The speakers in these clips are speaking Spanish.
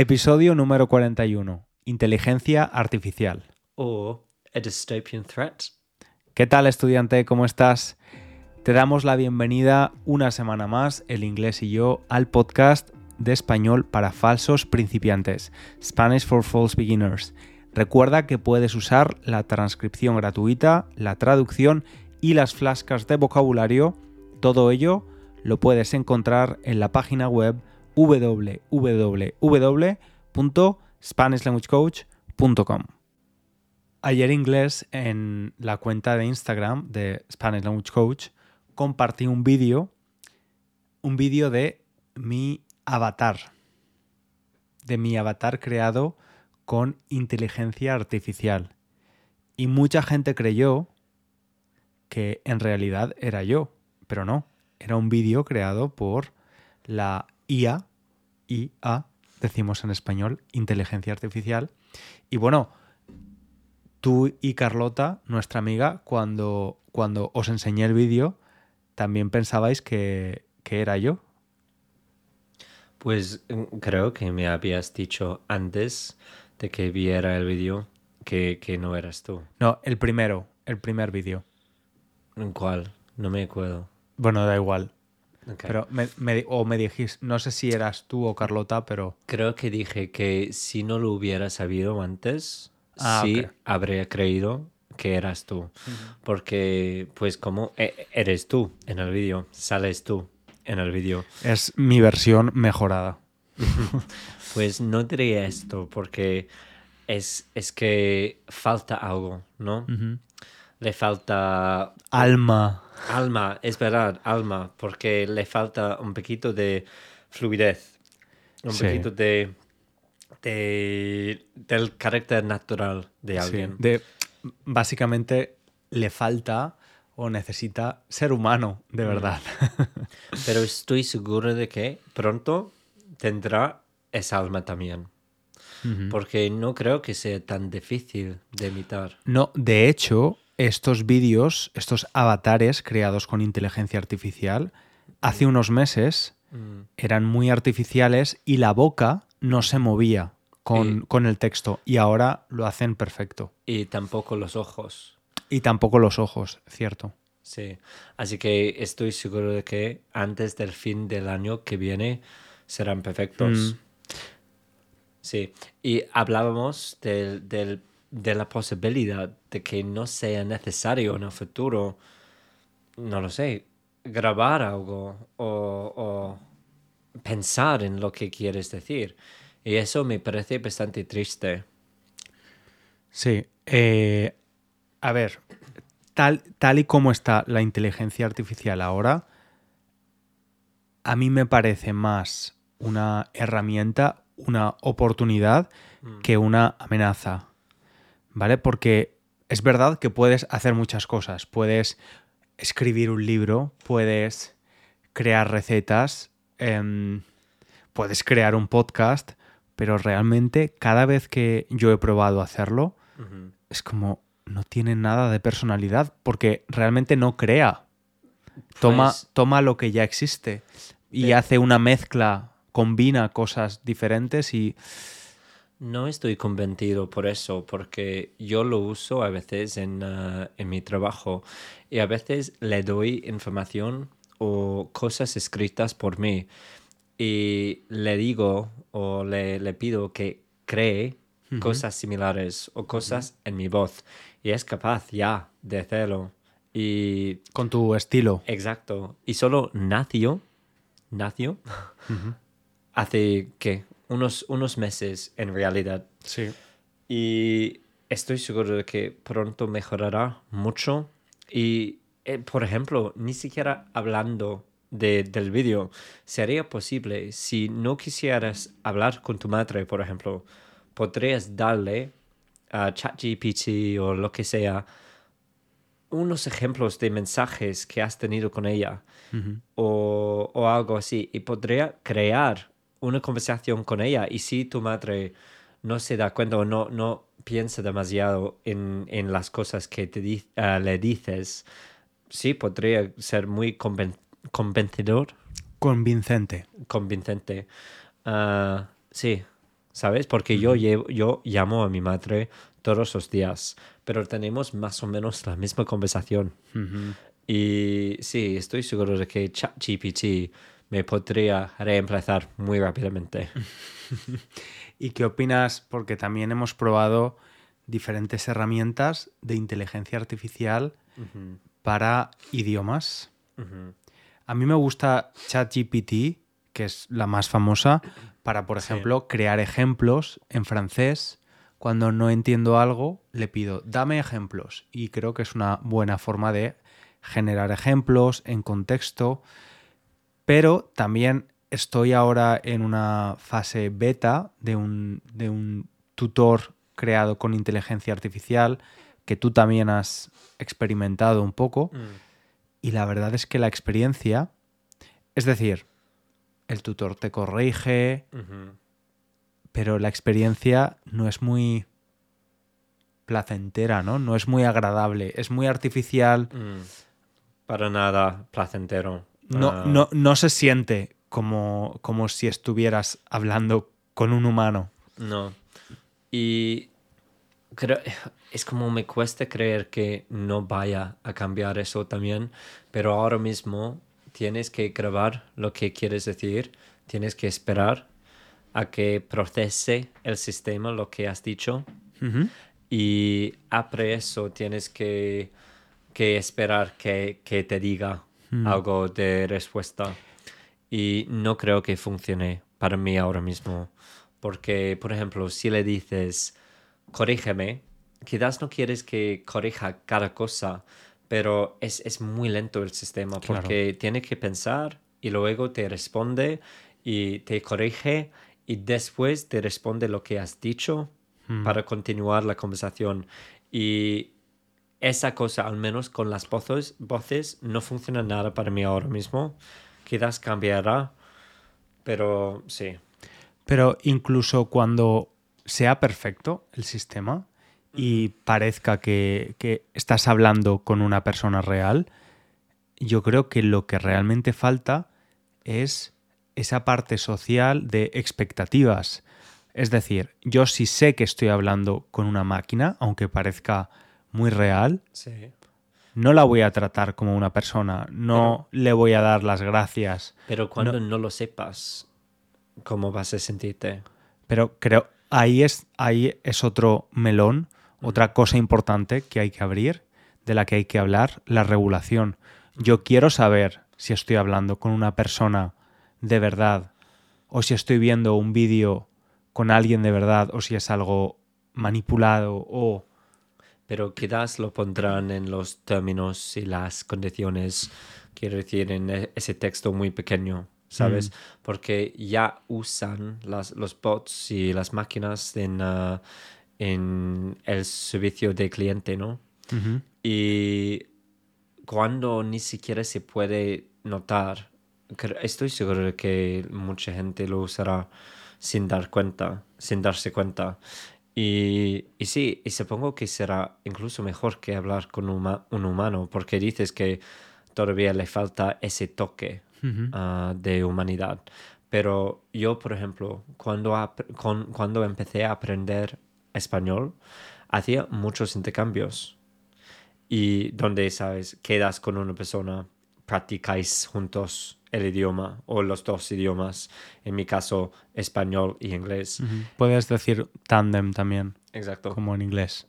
Episodio número 41. Inteligencia artificial. or a dystopian threat. ¿Qué tal estudiante? ¿Cómo estás? Te damos la bienvenida una semana más, el inglés y yo, al podcast de español para falsos principiantes, Spanish for False Beginners. Recuerda que puedes usar la transcripción gratuita, la traducción y las flascas de vocabulario. Todo ello lo puedes encontrar en la página web www.spanishlanguagecoach.com. Ayer inglés en la cuenta de Instagram de Spanish Language Coach compartí un vídeo, un vídeo de mi avatar, de mi avatar creado con inteligencia artificial. Y mucha gente creyó que en realidad era yo, pero no, era un vídeo creado por la IA, IA, decimos en español, inteligencia artificial. Y bueno, tú y Carlota, nuestra amiga, cuando, cuando os enseñé el vídeo, también pensabais que, que era yo. Pues mm, creo que me habías dicho antes de que viera el vídeo que, que no eras tú. No, el primero, el primer vídeo. ¿En cuál? No me acuerdo. Bueno, da igual. Pero me, me- o me dijiste, no sé si eras tú o Carlota, pero Creo que dije que si no lo hubiera sabido antes, Ah, sí habría creído que eras tú. Porque, pues, como e- eres tú en el vídeo, sales tú en el vídeo. es mi versión mejorada. Pues no diría esto porque es, es que falta algo, ¿no? Le falta Alma. Alma, es verdad, alma, porque le falta un poquito de fluidez, un Sí. poquito de, de- del carácter natural de Sí, alguien. de, básicamente le falta o necesita ser humano, de verdad. Pero estoy seguro de que pronto tendrá esa alma también, porque no creo que sea tan difícil de imitar. No, de hecho, estos vídeos, estos avatares creados con inteligencia artificial, hace unos meses Mm. eran muy artificiales y la boca no se movía con, Y- con el texto y ahora lo hacen perfecto. Y tampoco los ojos. Y tampoco los ojos, cierto. Sí, así que estoy seguro de que antes del fin del año que viene serán perfectos. Mm. Sí, y hablábamos del, del- de la posibilidad de que no sea necesario en el futuro, no lo sé, grabar algo o, o pensar en lo que quieres decir. Y eso me parece bastante triste. Sí. eh, a ver, tal, tal y como está la inteligencia artificial ahora, a mí me parece más una herramienta, una oportunidad que una amenaza. ¿Vale? Porque es verdad que puedes hacer muchas cosas. Puedes escribir un libro, puedes crear recetas, em, puedes crear un podcast, pero realmente cada vez que yo he probado hacerlo, es como no tiene nada de personalidad porque realmente no crea. Toma, Pues- toma lo que ya existe y Eh. hace una mezcla, combina cosas diferentes y No estoy convencido por eso, porque yo lo uso a veces en, ah, en mi trabajo y a veces le doy información o cosas escritas por mí y le digo o le, le pido que cree cosas similares o cosas en mi voz y es capaz ya de hacerlo. Y con tu estilo. exacto, y solo nació, nació hace, ¿qué? Unos, unos meses en realidad. Sí. Y estoy seguro de que pronto mejorará mucho. Y, eh, por ejemplo, ni siquiera hablando de- del vídeo, sería posible si no quisieras hablar con tu madre, por ejemplo, podrías darle a ChatGPT o lo que sea unos ejemplos de mensajes que has tenido con ella o, o algo así y podría crear una conversación con ella y si tu madre no se da cuenta o no, no piensa demasiado en, en las cosas que te di- ah, le dices, sí, podría ser muy conven- convencedor, Convincente. convincente. Ah, sí, ¿sabes? Porque yo, llevo, yo llamo a mi madre todos los días, pero tenemos más o menos la misma conversación. Y sí, estoy seguro de que ChatGPT me podría reemplazar muy rápidamente. ¿Y qué opinas? Porque también hemos probado diferentes herramientas de inteligencia artificial para idiomas. A mí me gusta ChatGPT, que es la más famosa, para, por Sí. ejemplo, crear ejemplos en francés. Cuando no entiendo algo, le pido, dame ejemplos. Y creo que es una buena forma de generar ejemplos en contexto. Pero también estoy ahora en una fase beta de un, de un tutor creado con inteligencia artificial que tú también has experimentado un poco. Mm, Y la verdad es que la experiencia, es decir, el tutor te corrige, pero la experiencia no es muy placentera, ¿no? No es muy agradable, es muy artificial, Mm, Para nada placentero. No, Ah, no, no se siente como, como si estuvieras hablando con un humano. No. Y creo, es como me cuesta creer que no vaya a cambiar eso también, pero ahora mismo tienes que grabar lo que quieres decir, tienes que esperar a que procese el sistema lo que has dicho y apre eso tienes que, que esperar que, que te diga algo de respuesta. Y no creo que funcione para mí ahora mismo. Porque, por ejemplo, si le dices, corrígeme, quizás no quieres que corrija cada cosa, pero es, es muy lento el sistema Claro. porque tiene que pensar y luego te responde y te corrige y después te responde lo que has dicho Mm. para continuar la conversación. Y esa cosa, al menos con las voces, voces, no funciona nada para mí ahora mismo. Quizás cambiará, pero sí. Pero incluso cuando sea perfecto el sistema y parezca que, que estás hablando con una persona real, yo creo que lo que realmente falta es esa parte social de expectativas. Es decir, yo sí sé que estoy hablando con una máquina, aunque parezca muy real, Sí. no la voy a tratar como una persona, no le voy a dar las gracias. Pero cuando no. lo sepas, ¿cómo vas a sentirte? Pero creo, ahí es, ahí es otro melón, otra cosa importante que hay que abrir, de la que hay que hablar, la regulación. Yo quiero saber si estoy hablando con una persona de verdad o si estoy viendo un vídeo con alguien de verdad o si es algo manipulado o... Pero quizás lo pondrán en los términos y las condiciones, quiero decir, en e- ese texto muy pequeño, ¿sabes? Porque ya usan las, los bots y las máquinas en, ah, en el servicio de cliente, ¿no? Y cuando ni siquiera se puede notar, estoy seguro de que mucha gente lo usará sin dar cuenta, sin darse cuenta. Y, y sí, y supongo que será incluso mejor que hablar con uma- un humano, porque dices que todavía le falta ese toque ah, de humanidad. Pero yo, por ejemplo, cuando, con- cuando empecé a aprender español, hacía muchos intercambios. Y donde, ¿sabes? Quedas con una persona, practicáis juntos el idioma o los dos idiomas. En mi caso, español y inglés. Puedes decir tandem también, Exacto. como en inglés.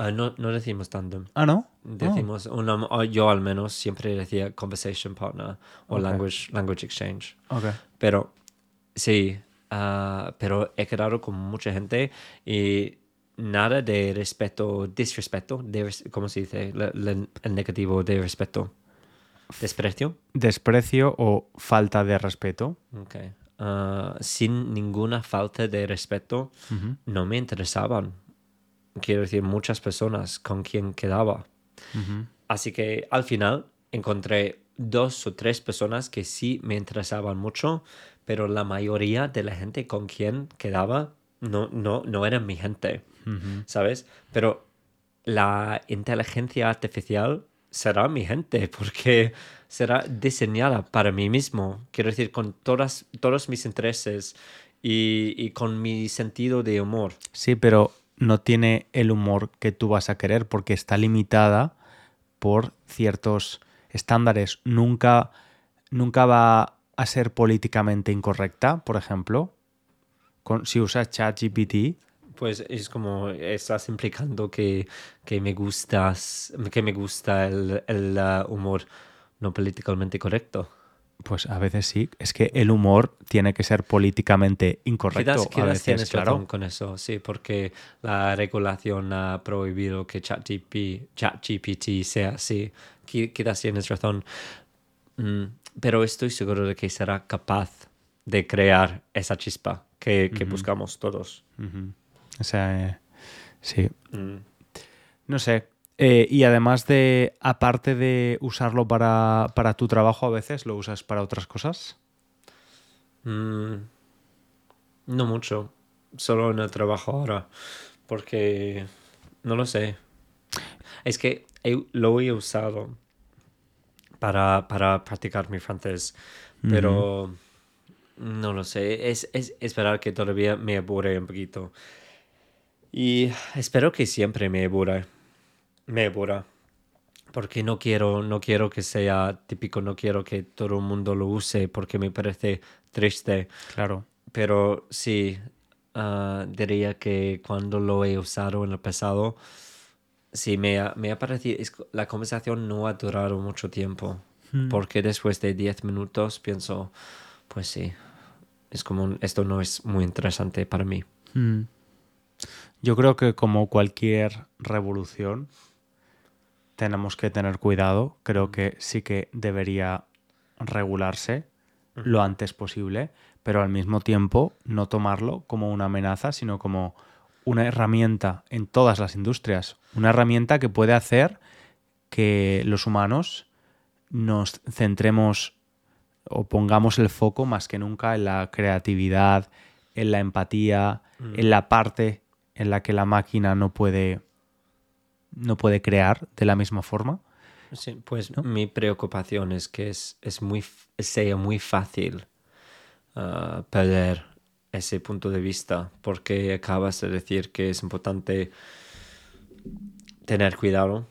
Ah, no, no decimos tandem. Ah, ¿no? Decimos, una- o yo al menos siempre decía conversation partner o language, language exchange. Oh. Pero sí, ah, pero he quedado con mucha gente y nada de respeto, disrespeto, de ¿cómo se dice? El negativo de respeto. ¿Desprecio? Desprecio o falta de respeto. Ok. Ah, sin ninguna falta de respeto, no me interesaban. Quiero decir, muchas personas con quien quedaba. Así que al final encontré dos o tres personas que sí me interesaban mucho, pero la mayoría de la gente con quien quedaba no, no, no eran mi gente. ¿sabes? Pero la inteligencia artificial será mi gente porque será diseñada para mí mismo. Quiero decir, con todas, todos mis intereses y, con mi sentido de humor. Sí, pero no tiene el humor que tú vas a querer porque está limitada por ciertos estándares. Nunca, nunca va a ser políticamente incorrecta, por ejemplo. Con, si usas ChatGPT, Pues es como estás implicando que, que me gustas, que me gusta el, el, uh, humor no políticamente correcto. pues a veces sí. Es que el humor tiene que ser políticamente incorrecto. Quizás, a quizás veces, tienes claro. razón con eso, sí, porque la regulación ha prohibido que ChatGPT ChatGPT sea así. Qui- Quizás tienes razón. Mm, pero estoy seguro de que será capaz de crear esa chispa que, que buscamos todos. Ujú. O sea, eh, sí. Mm. No sé. Eh, y además de, aparte de usarlo para, para tu trabajo, a veces lo usas para otras cosas. Mm, no mucho, solo en el trabajo ahora, porque no lo sé. Es que he- lo he usado para, para practicar mi francés, pero no lo sé. Es, es esperar que todavía me aburre un poquito. Y espero que siempre me aburra. Me aburra. Porque no quiero, no quiero que sea típico, no quiero que todo el mundo lo use porque me parece triste. Claro. Pero sí, ah, diría que cuando lo he usado en el pasado, sí, me ha, me ha parecido, es- la conversación no ha durado mucho tiempo, porque después de 10 minutos pienso, pues sí, es como, esto no es muy interesante para mí. Mm. Yo creo que como cualquier revolución tenemos que tener cuidado. Creo que sí que debería regularse lo antes posible, pero al mismo tiempo no tomarlo como una amenaza, sino como una herramienta en todas las industrias. Una herramienta que puede hacer que los humanos nos centremos o pongamos el foco más que nunca en la creatividad, en la empatía, en la parte en la que la máquina no puede no puede crear de la misma forma. Sí, pues mi preocupación es que es, es muy, sea muy fácil ah, perder ese punto de vista, porque acabas de decir que es importante tener cuidado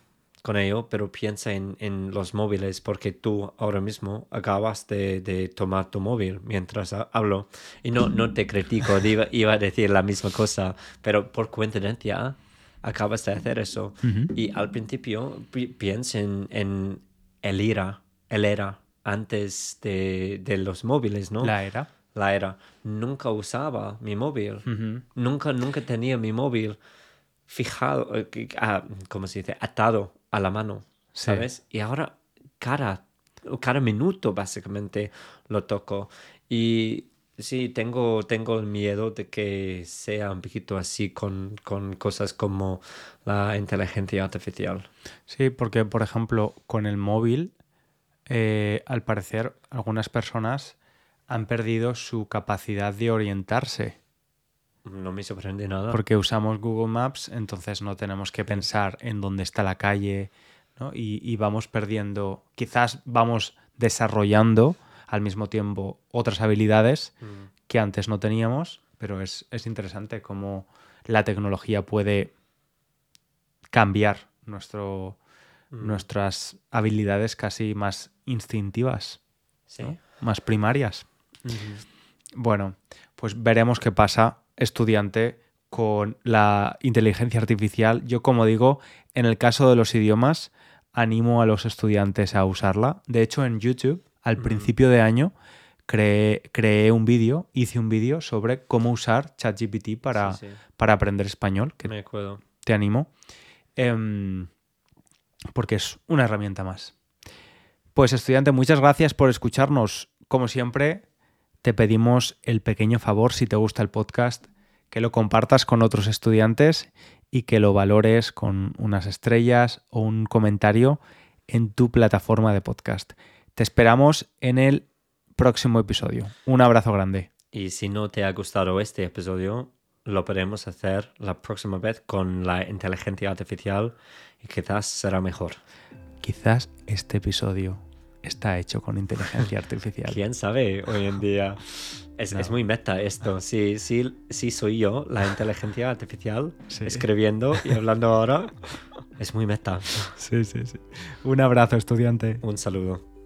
con ello, pero piensa en, en los móviles, porque tú ahora mismo acabas de, de tomar tu móvil mientras ha- hablo. Y no, no te critico, iba, iba a decir la misma cosa, pero por coincidencia acabas de hacer eso. Y al principio pi- piensa en, en el era, el era antes de, de los móviles, ¿no? La era. la era. Nunca usaba mi móvil. Nunca, nunca tenía mi móvil fijado, eh, ah, ¿cómo se dice? Atado a la mano, Sí. ¿sabes? Y ahora cada, cada minuto básicamente lo toco. Y sí, tengo, tengo el miedo de que sea un poquito así con, con cosas como la inteligencia artificial. Sí, porque por ejemplo, con el móvil, eh, al parecer, algunas personas han perdido su capacidad de orientarse. No me sorprende nada. Porque usamos Google Maps, entonces no tenemos que pensar en dónde está la calle, ¿no? Y, y vamos perdiendo, quizás vamos desarrollando al mismo tiempo otras habilidades Mm. que antes no teníamos, pero es, es interesante cómo la tecnología puede cambiar nuestro, nuestras habilidades casi más instintivas, Sí. ¿no? más primarias. Bueno, pues veremos qué pasa, estudiante, con la inteligencia artificial. Yo, como digo, en el caso de los idiomas, animo a los estudiantes a usarla. De hecho, en YouTube, al principio de año, creé, creé un vídeo, hice un vídeo sobre cómo usar ChatGPT para, Sí, sí. para aprender español, que Me acuerdo. te animo, em, porque es una herramienta más. Pues estudiante, muchas gracias por escucharnos. Como siempre, te pedimos el pequeño favor, si te gusta el podcast, que lo compartas con otros estudiantes y que lo valores con unas estrellas o un comentario en tu plataforma de podcast. Te esperamos en el próximo episodio. Un abrazo grande. Y si no te ha gustado este episodio, lo podemos hacer la próxima vez con la inteligencia artificial y quizás será mejor. Quizás este episodio está hecho con inteligencia artificial. ¿Quién sabe hoy en día? Es, es muy meta esto. Sí, sí, sí soy yo, la inteligencia artificial, Sí. escribiendo y hablando ahora. Es muy meta. Sí, sí, sí. Un abrazo, estudiante. Un saludo.